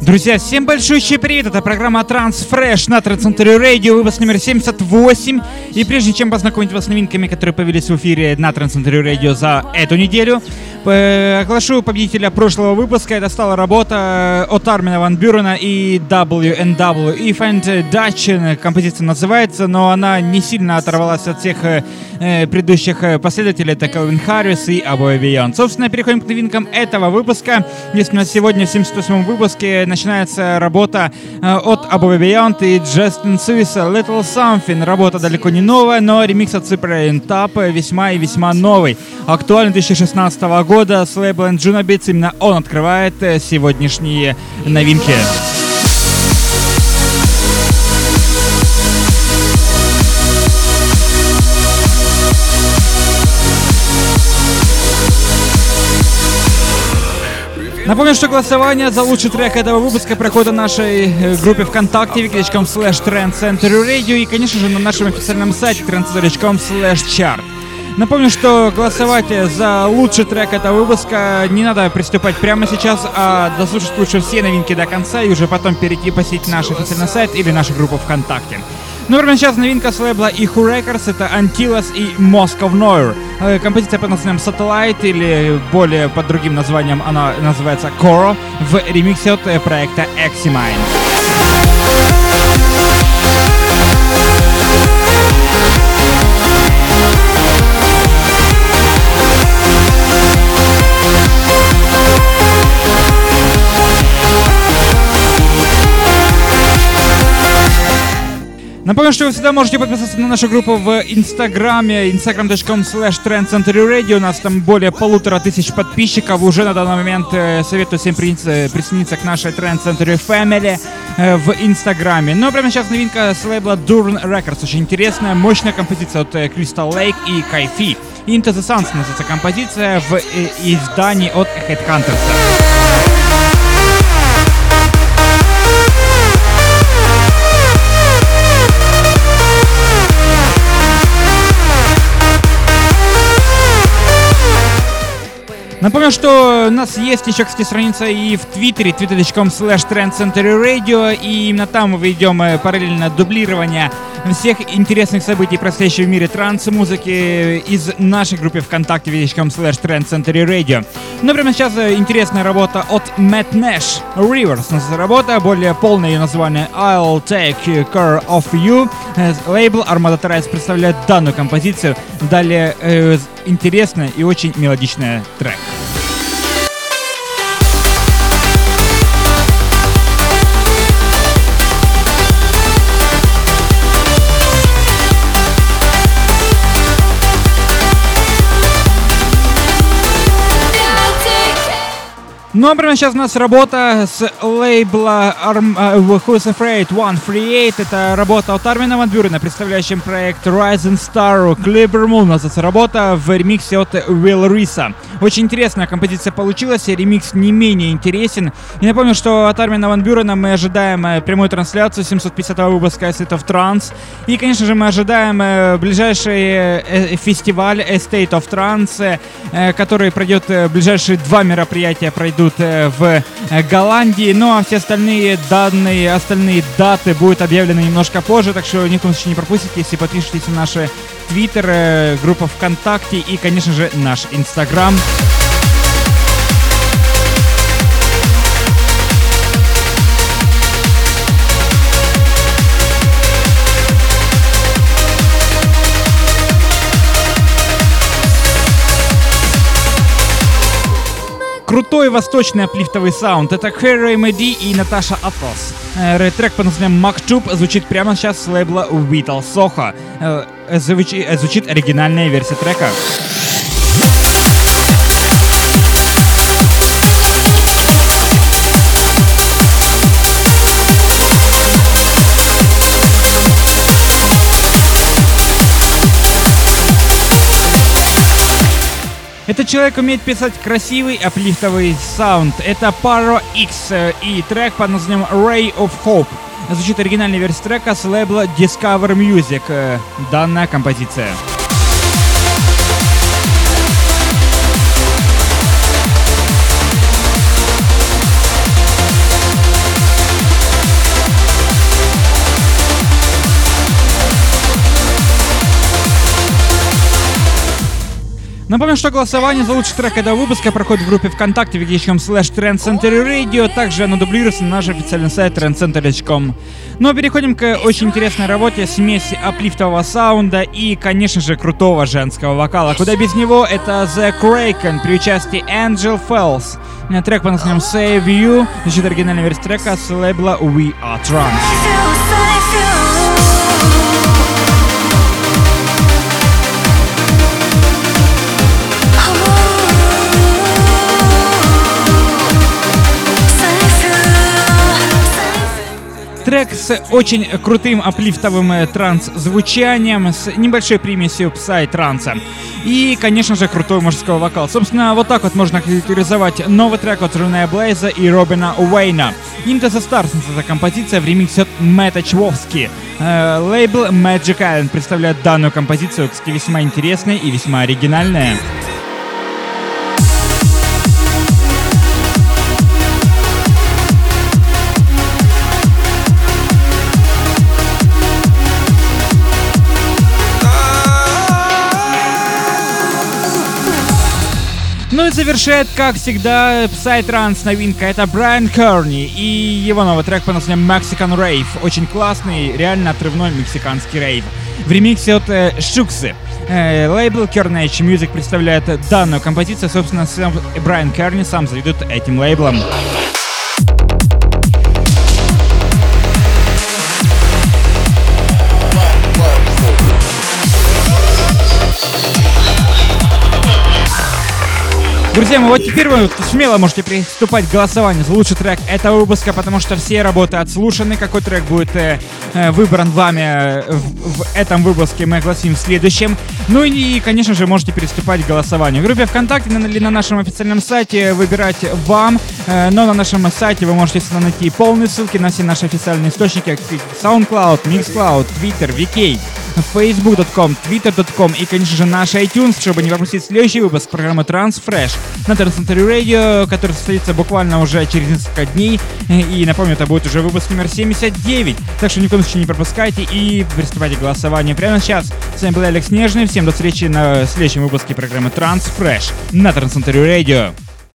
Друзья, всем большущий привет! Это программа Transfresh на Трансцентре Радио, выпуск номер 78. И прежде чем познакомить вас с новинками, которые появились в эфире на Трансцентре Радио за эту неделю, оглашу победителя прошлого выпуска. Это стала работа от Армина Ван Бюрена и WNW. И Find Dutch композиция называется, но она не сильно оторвалась от всех э, э, предыдущих последователей. Это Калвин Харрис и Абой Бейон. Собственно, переходим к новинкам этого выпуска. Если у нас сегодня в 78 выпуске начинается работа э, от Above Beyond и Justin Suis Little Something. Работа далеко не новая, но ремикс от Cyprian Tap весьма и весьма новый. Актуальный 2016 года с лейблом Juno Beats. Именно он открывает э, сегодняшние новинки. Напомню, что голосование за лучший трек этого выпуска проходит в нашей э, группе ВКонтакте wiki.com slash Radio и, конечно же, на нашем официальном сайте trendcenter.com slash chart. Напомню, что голосовать за лучший трек этого выпуска не надо приступать прямо сейчас, а дослушать лучше все новинки до конца и уже потом перейти посетить наш официальный сайт или нашу группу ВКонтакте. Ну, прямо сейчас новинка с лейбла Ihu Records, это Antilles и Moscow Noir. Э, композиция под названием Satellite, или более под другим названием она называется Coro, в ремиксе от э, проекта Eximine. Напомню, что вы всегда можете подписаться на нашу группу в Инстаграме, instagram.com slash trendcenterradio. У нас там более полутора тысяч подписчиков. Уже на данный момент э, советую всем присоединиться к нашей Trend Center Family э, в Инстаграме. Но прямо сейчас новинка с лейбла Durn Records. Очень интересная, мощная композиция от э, Crystal Lake и Кайфи. Into the Suns называется композиция в издании от Headhunters. Напомню, что у нас есть еще, кстати, страница и в Твиттере, twitter.com slash trendcenterradio, и именно там мы ведем э, параллельно дублирование всех интересных событий, происходящих в мире транс-музыки из нашей группы ВКонтакте, vk.com slash trendcenterradio. Ну, прямо сейчас э, интересная работа от Matt Nash, Rivers. Работа, более полное ее название I'll Take Care of You. Э, лейбл Armada Trice представляет данную композицию. Далее э, интересная и очень мелодичная трек. Ну а прямо сейчас у нас работа с лейбла Arm, uh, Who's Afraid 138. Это работа от Армина Ван Бюрена, представляющим проект Rising Star Clipper Moon. Называется работа в ремиксе от Will Risa. Очень интересная композиция получилась, ремикс не менее интересен. И напомню, что от Армина Ван Бюрена мы ожидаем э, прямую трансляцию 750 выпуска State of Trance. И, конечно же, мы ожидаем э, ближайший фестиваль State of Trance, который пройдет, ближайшие два мероприятия пройдут будут э, в э, Голландии. Ну а все остальные данные, остальные даты будут объявлены немножко позже, так что ни в случае не пропустите, если подпишитесь на наши Твиттер, э, группа ВКонтакте и, конечно же, наш Инстаграм. Крутой восточный аплифтовый саунд. Это Хэрри Мэди и Наташа Атлас. Э, трек под названием Макчуб звучит прямо сейчас с лейбла Vital Soho. Э, звучит оригинальная версия трека. Этот человек умеет писать красивый аплифтовый саунд. Это Paro X э, и трек под названием Ray of Hope. Звучит оригинальная версия трека с лейбла Discover Music. Э, данная композиция. Напомню, что голосование за лучший трек этого выпуска проходит в группе ВКонтакте wiki.com slash Radio. Также оно дублируется на наш официальный сайт trendcenter.com. Но переходим к очень интересной работе смеси аплифтового саунда и, конечно же, крутого женского вокала. Куда без него это The Kraken при участии Angel Fells. Трек по названием Save You, значит оригинальная версия трека с лейбла We Are Trans. Трек с очень крутым аплифтовым э, транс-звучанием, с небольшой примесью псай-транса. И, конечно же, крутой мужской вокал. Собственно, вот так вот можно характеризовать новый трек от Руная Блейза и Робина Уэйна. Into the Stars эта композиция в ремиксе от Мэтта Чвовски. Э, лейбл Magic Island представляет данную композицию как весьма интересной и весьма оригинальная. И завершает, как всегда, Psytrance новинка. Это Брайан Керни и его новый трек по названию Mexican Rave. Очень классный, реально отрывной мексиканский рейв. В ремиксе от э, Шуксы. Э, лейбл Kernage Music представляет данную композицию. Собственно, сам Брайан Керни сам заведут этим лейблом. Друзья мои, вот теперь вы смело можете приступать к голосованию за лучший трек этого выпуска, потому что все работы отслушаны. Какой трек будет э, э выбран вами э, в, в этом выпуске, мы огласим в следующем. Ну и, конечно же, можете приступать к голосованию. В группе ВКонтакте или на нашем официальном сайте выбирать вам. Э, но на нашем сайте вы можете найти полные ссылки на все наши официальные источники, SoundCloud, MixCloud, Twitter, VK facebook.com, twitter.com и, конечно же, наш iTunes, чтобы не пропустить следующий выпуск программы Transfresh на Transcentury Radio, который состоится буквально уже через несколько дней. И напомню, это будет уже выпуск номер 79. Так что ни в коем случае не пропускайте и приступайте к голосованию прямо сейчас. С вами был Алекс Нежный. Всем до встречи на следующем выпуске программы Transfresh на Transcentury Radio.